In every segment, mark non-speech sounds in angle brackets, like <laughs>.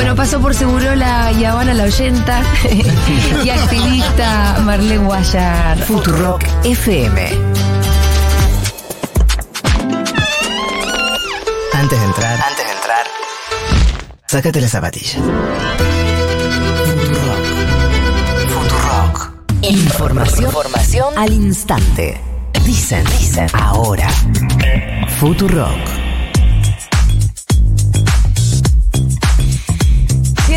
Bueno, pasó por seguro la Yavana la oyenta <laughs> y activista Marlene Guayar. Futurock FM. Antes de entrar, antes de entrar, sácate las zapatillas. Futurock. Futurock. Información, información al instante. Dicen, dicen, ahora. Futurock.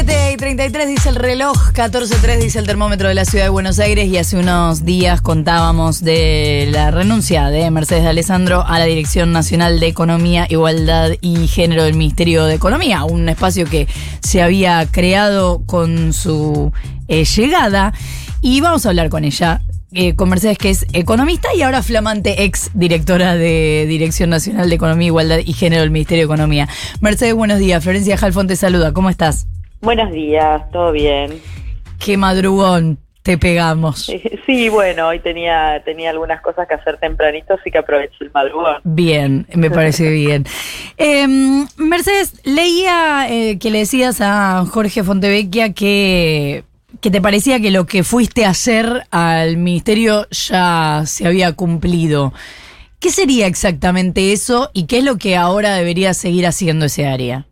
7 y 33 dice el reloj, 14.3 dice el termómetro de la ciudad de Buenos Aires y hace unos días contábamos de la renuncia de Mercedes de Alessandro a la Dirección Nacional de Economía, Igualdad y Género del Ministerio de Economía, un espacio que se había creado con su eh, llegada y vamos a hablar con ella. eh, con Mercedes, que es economista y ahora flamante ex directora de Dirección Nacional de Economía, Igualdad y Género del Ministerio de Economía. Mercedes, buenos días. Florencia Jalfón te saluda. ¿Cómo estás? Buenos días, todo bien. Qué madrugón te pegamos. <laughs> Sí, bueno, hoy tenía, tenía algunas cosas que hacer tempranito, así que aprovecho el madrugón. Bien, me parece <laughs> bien. Eh, Mercedes, leía eh, que le decías a Jorge Fontevecchia que, que te parecía que lo que fuiste a hacer al ministerio ya se había cumplido. ¿Qué sería exactamente eso y qué es lo que ahora debería seguir haciendo ese área?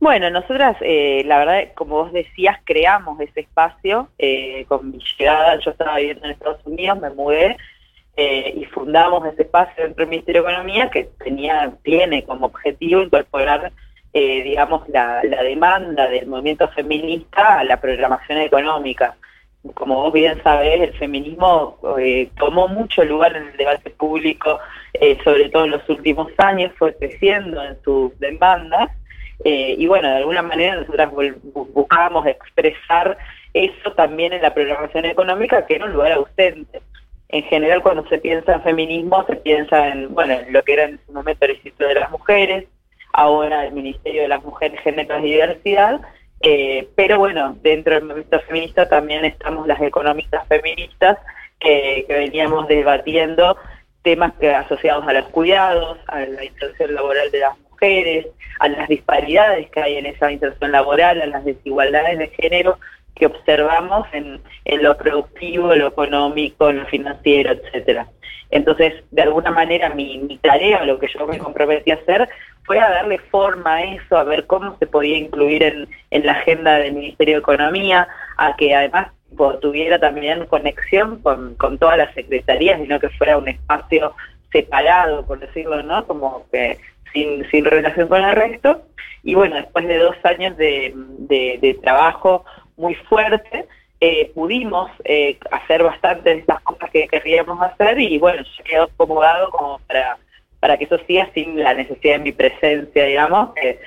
Bueno, nosotras, eh, la verdad, como vos decías, creamos ese espacio eh, con mi llegada. Yo estaba viviendo en Estados Unidos, me mudé eh, y fundamos ese espacio dentro del Ministerio de Economía que tenía, tiene como objetivo incorporar, eh, digamos, la, la demanda del movimiento feminista a la programación económica. Como vos bien sabés, el feminismo eh, tomó mucho lugar en el debate público, sobre todo en los últimos años, fue creciendo en sus demandas. Eh, y bueno, de alguna manera nosotras buscábamos expresar eso también en la programación económica, que era un lugar ausente. En general, cuando se piensa en feminismo, se piensa en, bueno, en lo que era en su momento el Instituto de las Mujeres, ahora el Ministerio de las Mujeres, Géneros y Diversidad, eh, pero bueno, dentro del movimiento feminista también estamos las economistas feministas que, que veníamos debatiendo temas que, asociados a los cuidados, a la inserción laboral de las mujeres, a las disparidades que hay en esa inserción laboral, a las desigualdades de género que observamos en, en lo productivo, lo económico, lo financiero, etcétera. Entonces, de alguna manera, mi, mi tarea, lo que yo me comprometí a hacer, fue a darle forma a eso, a ver cómo se podía incluir en, en la agenda del Ministerio de Economía, a que además tuviera también conexión con, con todas las secretarías y no que fuera un espacio separado, por decirlo, ¿no? Como que sin, relación con el resto. Y bueno, después de dos años de, de, trabajo muy fuerte, eh, pudimos eh, hacer bastantes de estas cosas que queríamos hacer y bueno, ya quedó acomodado como para, para que eso siga sin la necesidad de mi presencia, digamos, que,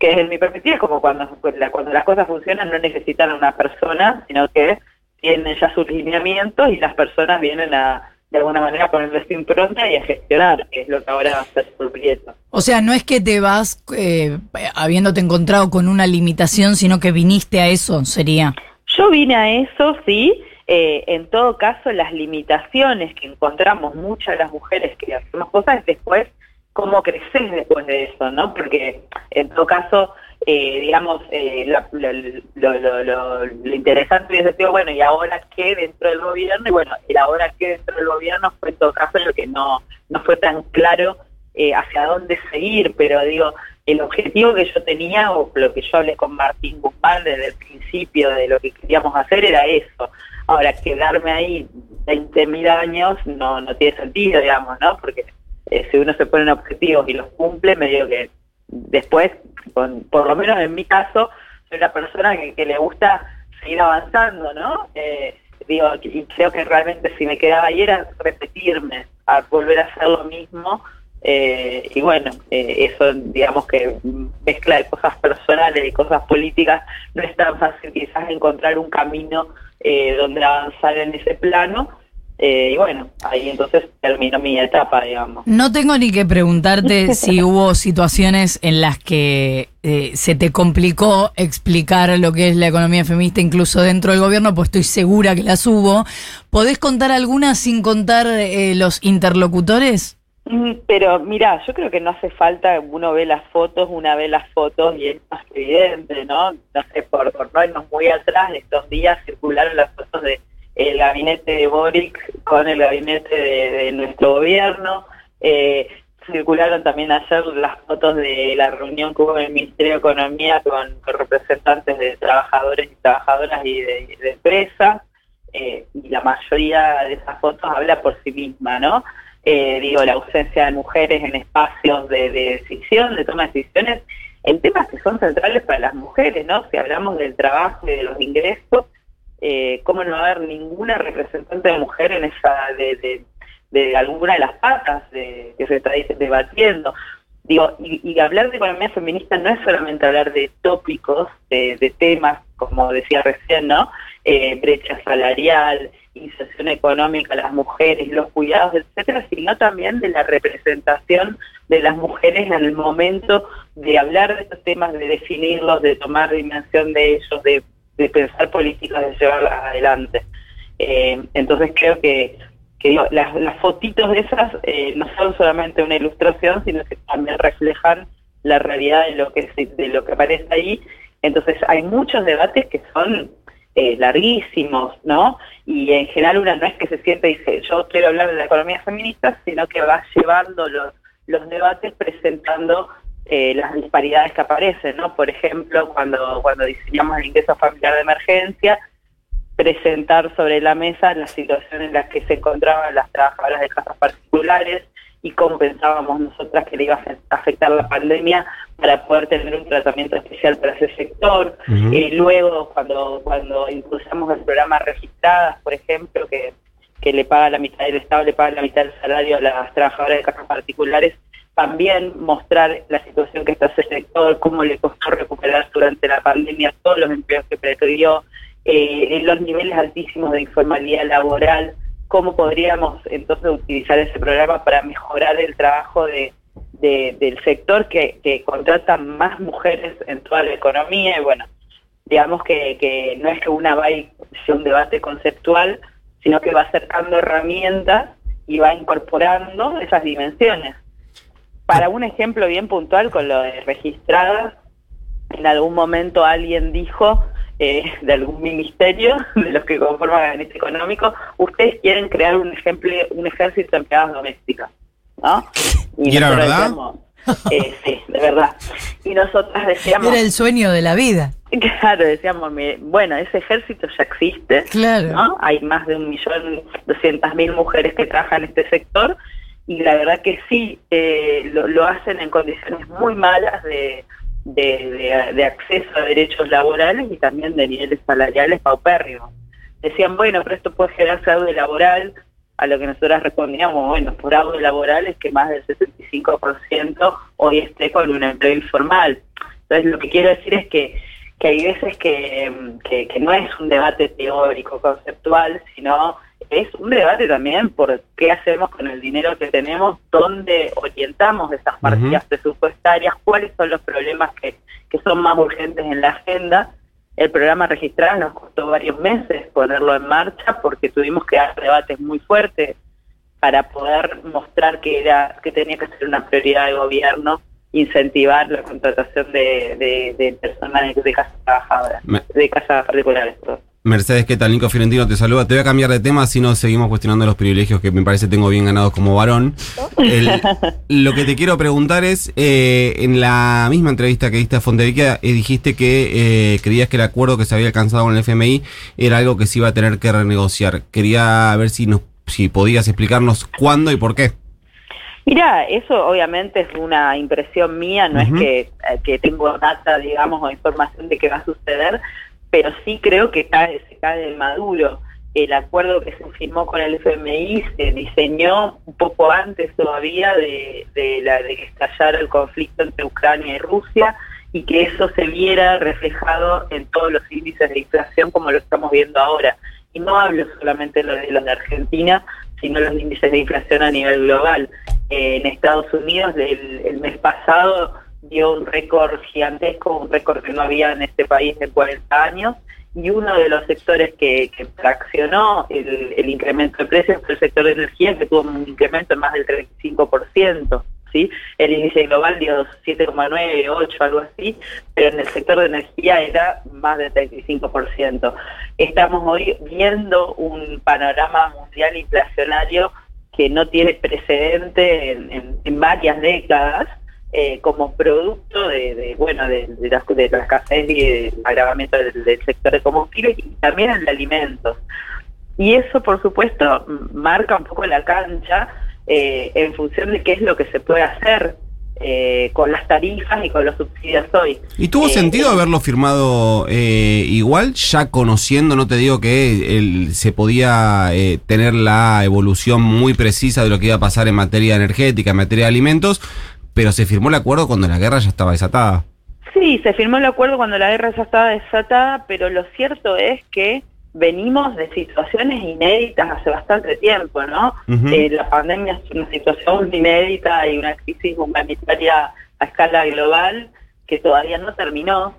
que en mi perspectiva es como cuando, cuando las cosas funcionan no necesitan a una persona, sino que tienen ya sus lineamientos y las personas vienen a de alguna manera ponerle su impronta y a gestionar, que es lo que ahora va a hacer por Prieto. O sea, no es que te vas eh, habiéndote encontrado con una limitación, sino que viniste a eso, sería. Yo vine a eso, sí. Eh, en todo caso, las limitaciones que encontramos muchas de las mujeres que hacemos cosas es después cómo creces después de eso, ¿no? Porque en todo caso, eh, digamos, eh, la, lo, lo, lo, lo, interesante es decir, bueno, ¿y ahora qué dentro del gobierno? Y bueno, el ahora qué dentro del gobierno fue en todo caso lo que no, no fue tan claro eh, hacia dónde seguir, pero digo, el objetivo que yo tenía, o lo que yo hablé con Martín Guzmán desde el principio de lo que queríamos hacer era eso. Ahora, quedarme ahí 20.000 años no, no tiene sentido, digamos, ¿no? Porque eh, si uno se pone objetivos y los cumple, medio que después, con, por lo menos en mi caso, soy una persona que, le gusta seguir avanzando, ¿no? Eh, digo, y creo que realmente si me quedaba ahí era repetirme, a volver a hacer lo mismo. Eh, y bueno, eh, eso digamos que mezcla de cosas personales y cosas políticas, no es tan fácil quizás encontrar un camino eh, donde avanzar en ese plano. Eh, y bueno, ahí entonces terminó mi etapa, digamos. No tengo ni que preguntarte <laughs> si hubo situaciones en las que eh, se te complicó explicar lo que es la economía feminista incluso dentro del gobierno, pues estoy segura que las hubo. ¿Podés contar algunas sin contar eh, los interlocutores? Mm, Pero mira, yo creo que no hace falta, uno ve las fotos, una ve las fotos y es más evidente, ¿no? No sé, por, por no irnos muy atrás, estos días circularon las fotos de el gabinete de Boric con el gabinete de, nuestro gobierno. Eh, circularon también ayer las fotos de la reunión que hubo en el Ministerio de Economía con, representantes de trabajadores y trabajadoras y de, de empresas. Eh, y la mayoría de esas fotos habla por sí misma, ¿no? Eh, digo, la ausencia de mujeres en espacios de, de decisión, de toma de decisiones, en temas que son centrales para las mujeres, ¿no? Si hablamos del trabajo y de los ingresos, eh, ¿cómo no va a haber ninguna representante de mujer en esa, de, de, alguna de las patas de, que se está debatiendo? Digo, y, y, hablar de economía feminista no es solamente hablar de tópicos, de, de temas, como decía recién, ¿no? Eh, brecha salarial, inserción económica las mujeres, los cuidados, etcétera, sino también de la representación de las mujeres en el momento de hablar de estos temas, de definirlos, de tomar dimensión de ellos, de, de pensar políticas, de llevarlas adelante. Eh, entonces creo que que digo, las, las fotitos de esas eh, no son solamente una ilustración, sino que también reflejan la realidad de lo que se, de lo que aparece ahí. Entonces hay muchos debates que son eh, larguísimos, ¿no? Y en general una no es que se siente y dice, yo quiero hablar de la economía feminista, sino que va llevando los, los debates presentando eh, las disparidades que aparecen, ¿no? Por ejemplo, cuando, cuando diseñamos el ingreso familiar de emergencia, presentar sobre la mesa la situación en la que se encontraban las trabajadoras de casas particulares y cómo pensábamos nosotras que le iba a afectar la pandemia para poder tener un tratamiento especial para ese sector. Uh -huh. eh, luego, cuando cuando impulsamos el programa Registradas, por ejemplo, que, que le paga la mitad del Estado, le paga la mitad del salario a las trabajadoras de casas particulares, también mostrar la situación que está ese sector, cómo le costó recuperar durante la pandemia todos los empleos que perdió, eh, los niveles altísimos de informalidad laboral, cómo podríamos entonces utilizar ese programa para mejorar el trabajo de, de del sector que, contrata más mujeres en toda la economía y bueno, digamos que, que no es que una va a ir un debate conceptual, sino que va acercando herramientas y va incorporando esas dimensiones. Para un ejemplo bien puntual con lo de registradas, en algún momento alguien dijo eh, de algún ministerio, <laughs> de los que conforman el gabinete económico, ustedes quieren crear un ejemplo, un ejército de empleadas domésticas, ¿no? ¿Y, ¿Y era verdad? Decíamos, eh, sí, de verdad. Y nosotras decíamos... Era el sueño de la vida. <laughs> Claro, decíamos, bueno, ese ejército ya existe, claro. ¿no? Hay más de un millón doscientas mil mujeres que trabajan en este sector y la verdad que sí, eh, lo, lo hacen en condiciones muy malas de de, acceso a derechos laborales y también de niveles salariales paupérrimos. Decían, bueno, pero esto puede generar fraude laboral, a lo que nosotros respondíamos, bueno, fraude laboral es que más del 65% hoy esté con un empleo informal. Entonces, lo que quiero decir es que, que hay veces que, que no es un debate teórico, conceptual, sino es un debate también por qué hacemos con el dinero que tenemos, dónde orientamos esas partidas uh -huh. presupuestarias, cuáles son los problemas que, que son más urgentes en la agenda. El programa registrado nos costó varios meses ponerlo en marcha porque tuvimos que dar debates muy fuertes para poder mostrar que era que tenía que ser una prioridad de gobierno incentivar la contratación de, de, de personas de, de casas trabajadoras, de casas particulares. Perdón. Mercedes, ¿qué tal? Nico Fiorentino te saluda. Te voy a cambiar de tema si no seguimos cuestionando los privilegios que me parece tengo bien ganados como varón. El, <laughs> lo que te quiero preguntar es, eh, en la misma entrevista que diste a Fonteviquia, eh, dijiste que eh, creías que el acuerdo que se había alcanzado con el FMI era algo que se iba a tener que renegociar. Quería ver si, nos, si podías explicarnos cuándo y por qué. Mira, eso obviamente es una impresión mía, no uh -huh. es que, que tengo data, digamos, o información de qué va a suceder, pero sí creo que cae, se cae de maduro. El acuerdo que se firmó con el FMI se diseñó un poco antes todavía de, de, la, de que estallara el conflicto entre Ucrania y Rusia y que eso se viera reflejado en todos los índices de inflación como lo estamos viendo ahora. Y no hablo solamente de los de, Argentina, sino los índices de inflación a nivel global. Eh, en Estados Unidos el, el mes pasado dio un récord gigantesco, un récord que no había en este país de 40 años, y uno de los sectores que, que traccionó el, incremento de precios fue el sector de energía, que tuvo un incremento de más del 35%. ¿Sí? El índice global dio 7,9, 8, algo así, pero en el sector de energía era más del 35%. Estamos hoy viendo un panorama mundial inflacionario que no tiene precedente en, en- en varias décadas eh, como producto de, de, bueno de, de la, de la escasez y del agravamiento del, del sector de combustibles y también el de alimentos. Y eso, por supuesto, marca un poco la cancha eh, en función de qué es lo que se puede hacer eh, con las tarifas y con los subsidios hoy. ¿Y tuvo Eh, sentido haberlo firmado eh, igual, ya conociendo, no te digo que el- se podía eh, tener la evolución muy precisa de lo que iba a pasar en materia energética, en materia de alimentos, pero se firmó el acuerdo cuando la guerra ya estaba desatada? Sí, se firmó el acuerdo cuando la guerra ya estaba desatada, pero lo cierto es que venimos de situaciones inéditas hace bastante tiempo, ¿no? Eh, la pandemia es una situación inédita y una crisis humanitaria a escala global que todavía no terminó,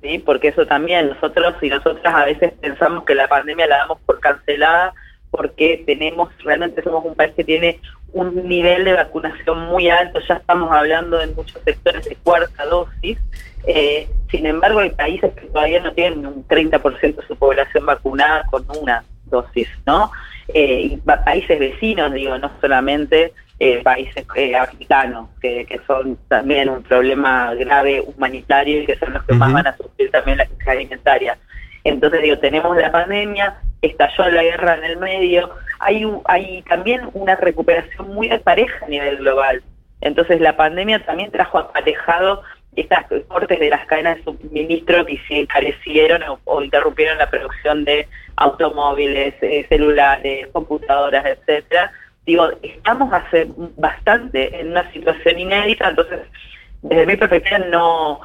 ¿sí? Porque eso también nosotros y nosotras a veces pensamos que la pandemia la damos por cancelada porque tenemos, realmente somos un país que tiene un nivel de vacunación muy alto, ya estamos hablando en muchos sectores de cuarta dosis, eh, sin embargo hay países que todavía no tienen un 30% de su población vacunada con una dosis, ¿no? Eh, y países vecinos, digo, no solamente eh, países eh, africanos, que, que son también un problema grave humanitario y que son los que más van a sufrir también la crisis alimentaria. Entonces, digo, tenemos la pandemia, estalló la guerra en el medio, hay, hay también una recuperación muy pareja a nivel global. Entonces, la pandemia también trajo aparejado estas cortes de las cadenas de suministro que se encarecieron o, o interrumpieron la producción de automóviles, eh, celulares, computadoras, etcétera. Digo, estamos hace bastante en una situación inédita, entonces, desde mi perspectiva, no,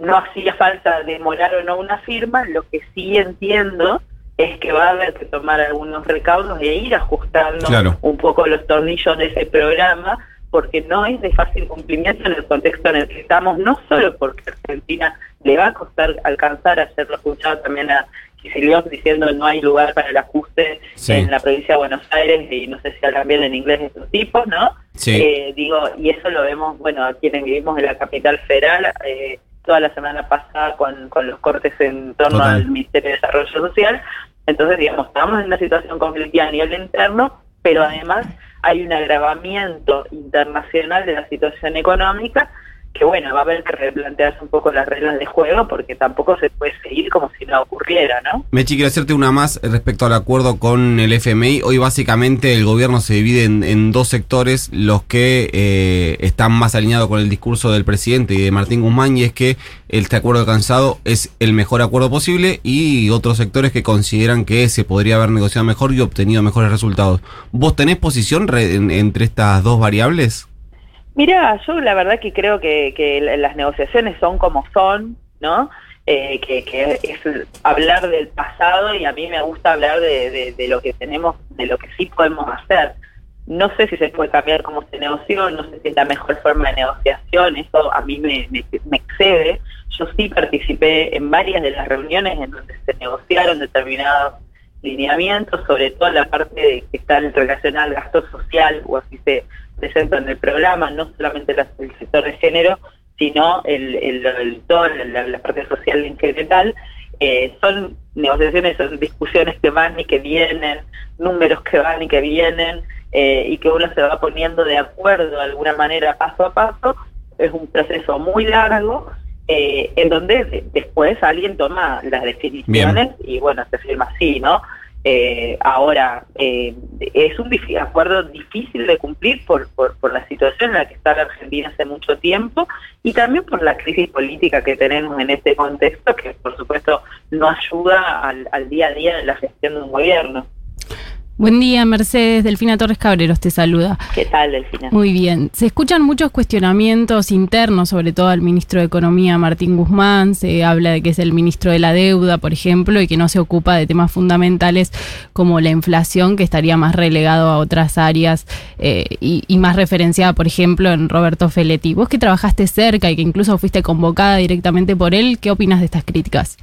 no hacía falta demorar o no una firma, lo que sí entiendo es que va a haber que tomar algunos recaudos e ir ajustando Claro. un poco los tornillos de ese programa, porque no es de fácil cumplimiento en el contexto en el que estamos, no solo porque Argentina le va a costar alcanzar, ayer lo escuchaba también a Kicillof diciendo que no hay lugar para el ajuste Sí. en la provincia de Buenos Aires y no sé si hablan bien en inglés estos tipos, ¿no? Sí. Eh, digo, y eso lo vemos, bueno, a quienes vivimos en la capital federal, eh, toda la semana pasada con, con los cortes en torno Total. al Ministerio de Desarrollo Social. Entonces, digamos, estamos en una situación conflictiva a nivel interno, pero además hay un agravamiento internacional de la situación económica que, bueno, va a haber que replantearse un poco las reglas de juego porque tampoco se puede seguir como si no ocurriera, ¿no? Mechi, quiero hacerte una más respecto al acuerdo con el FMI. Hoy básicamente el gobierno se divide en, dos sectores, los que eh, están más alineados con el discurso del presidente y de Martín Guzmán, y es que este acuerdo alcanzado es el mejor acuerdo posible, y otros sectores que consideran que se podría haber negociado mejor y obtenido mejores resultados. ¿Vos tenés posición re- en- entre estas dos variables? Mira, yo la verdad que creo que, que la- las negociaciones son como son, ¿no? Eh, que, que es hablar del pasado y a mí me gusta hablar de, de- lo que tenemos, de lo que sí podemos hacer. No sé si se puede cambiar cómo se negoció, no sé si es la mejor forma de negociación, eso a mí me excede. Yo sí participé en varias de las reuniones en donde se negociaron determinados lineamientos, sobre todo la parte de, que está relacionada al gasto social, o así se presenta en el programa, no solamente la- el sector de género, sino el, el, la, la parte social en general. Eh, son negociaciones, son discusiones que van y que vienen, números que van y que vienen, eh, y que uno se va poniendo de acuerdo de alguna manera paso a paso. Es un proceso muy largo, eh, en donde de- después alguien toma las definiciones y bueno, se firma así, ¿no? Eh, ahora, eh, es un acuerdo difícil de cumplir por, por, por la situación en la que está la Argentina hace mucho tiempo y también por la crisis política que tenemos en este contexto, que por supuesto no ayuda al, al día a día de la gestión de un gobierno. Buen día, Mercedes. Delfina Torres Cabreros te saluda. ¿Qué tal, Delfina? Muy bien. Se escuchan muchos cuestionamientos internos, sobre todo al ministro de Economía, Martín Guzmán. Se habla de que es el ministro de la deuda, por ejemplo, y que no se ocupa de temas fundamentales como la inflación, que estaría más relegado a otras áreas eh, y, y más referenciada, por ejemplo, en Roberto Feletti. Vos que trabajaste cerca y que incluso fuiste convocada directamente por él, ¿qué opinas de estas críticas?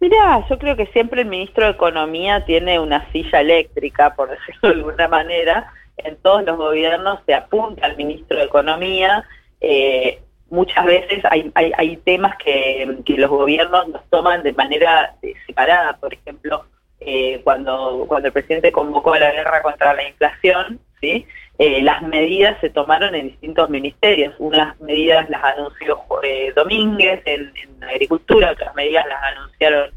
Mira, yo creo que siempre el ministro de Economía tiene una silla eléctrica, por <laughs> decirlo de alguna manera. En todos los gobiernos se apunta al ministro de Economía. Eh, muchas veces hay, hay, hay temas que, que, los gobiernos los toman de manera eh, separada. Por ejemplo, eh, cuando, cuando el presidente convocó a la guerra contra la inflación, ¿sí? Eh, las medidas se tomaron en distintos ministerios. Unas medidas las anunció eh, Domínguez en, Agricultura, otras medidas las anunciaron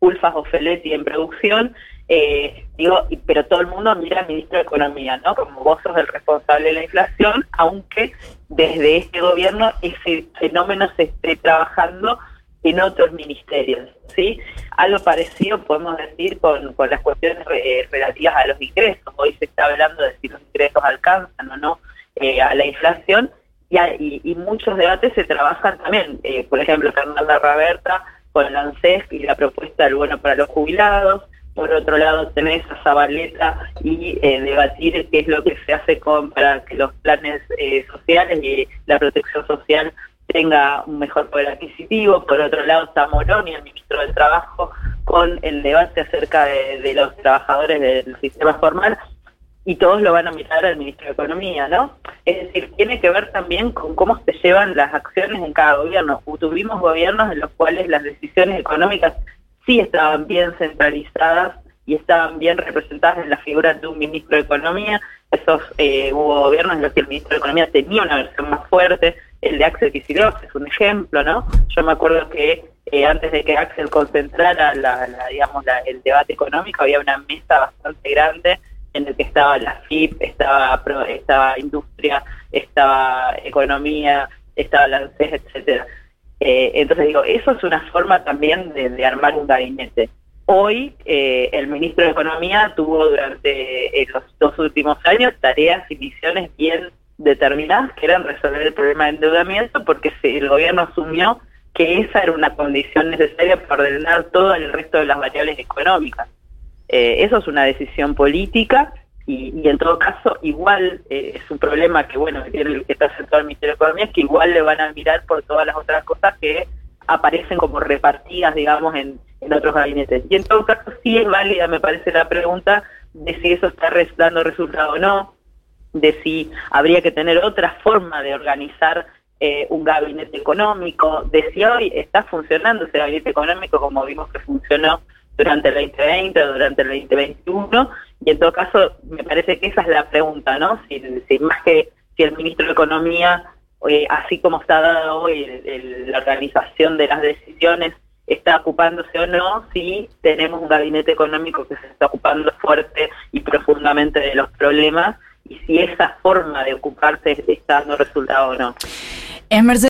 Ulfas o Feletti en Producción. Eh, digo, pero todo el mundo mira al ministro de Economía, ¿no? Como vos sos el responsable de la inflación, aunque desde este gobierno ese fenómeno se esté trabajando en otros ministerios, ¿sí? Algo parecido podemos decir con, con las cuestiones eh, relativas a los ingresos. Hoy se está hablando de si los ingresos alcanzan o no eh, a la inflación y, y, y, muchos debates se trabajan también. Eh, por ejemplo, Fernanda Raberta con la ANSES y la propuesta del bueno para los jubilados. Por otro lado, tenés a Zabaleta y eh, debatir qué es lo que se hace con para que los planes sociales y la protección social tenga un mejor poder adquisitivo. Por otro lado está Moroni, el ministro del Trabajo, con el debate acerca de, los trabajadores del sistema formal y todos lo van a mirar al ministro de Economía, ¿no? Es decir, tiene que ver también con cómo se llevan las acciones en cada gobierno. Tuvimos gobiernos en los cuales las decisiones económicas sí estaban bien centralizadas y estaban bien representadas en la figura de un ministro de Economía. Esos eh, hubo gobiernos en los que el ministro de Economía tenía una versión más fuerte, el de Axel Kicillof es un ejemplo, ¿no? Yo me acuerdo que eh, antes de que Axel concentrara la, la digamos, la, el debate económico había una mesa bastante grande en el que estaba la FIP, estaba, estaba industria, estaba economía, estaba la etcétera. Eh, entonces digo, eso es una forma también de, de armar un gabinete. Hoy eh, el ministro de Economía tuvo durante los dos últimos años tareas y misiones bien determinadas que eran resolver el problema de endeudamiento porque el gobierno asumió que esa era una condición necesaria para ordenar todo el resto de las variables económicas. Eh, eso es una decisión política y, y en todo caso igual eh, es un problema que bueno que tiene que está centrado el Ministerio de Economía es que igual le van a mirar por todas las otras cosas que aparecen como repartidas digamos en, en otros gabinetes y en todo caso sí es válida me parece la pregunta de si eso está dando resultado o no de si habría que tener otra forma de organizar eh, un gabinete económico, de si hoy está funcionando ese gabinete económico como vimos que funcionó durante el 2020 o durante el 2021, y en todo caso me parece que esa es la pregunta, ¿no? Si, si más que si el ministro de Economía, eh, así como está dado hoy el, la organización de las decisiones, está ocupándose o no, si tenemos un gabinete económico que se está ocupando fuerte y profundamente de los problemas, y si esa forma de ocuparse está dando resultado o no. Es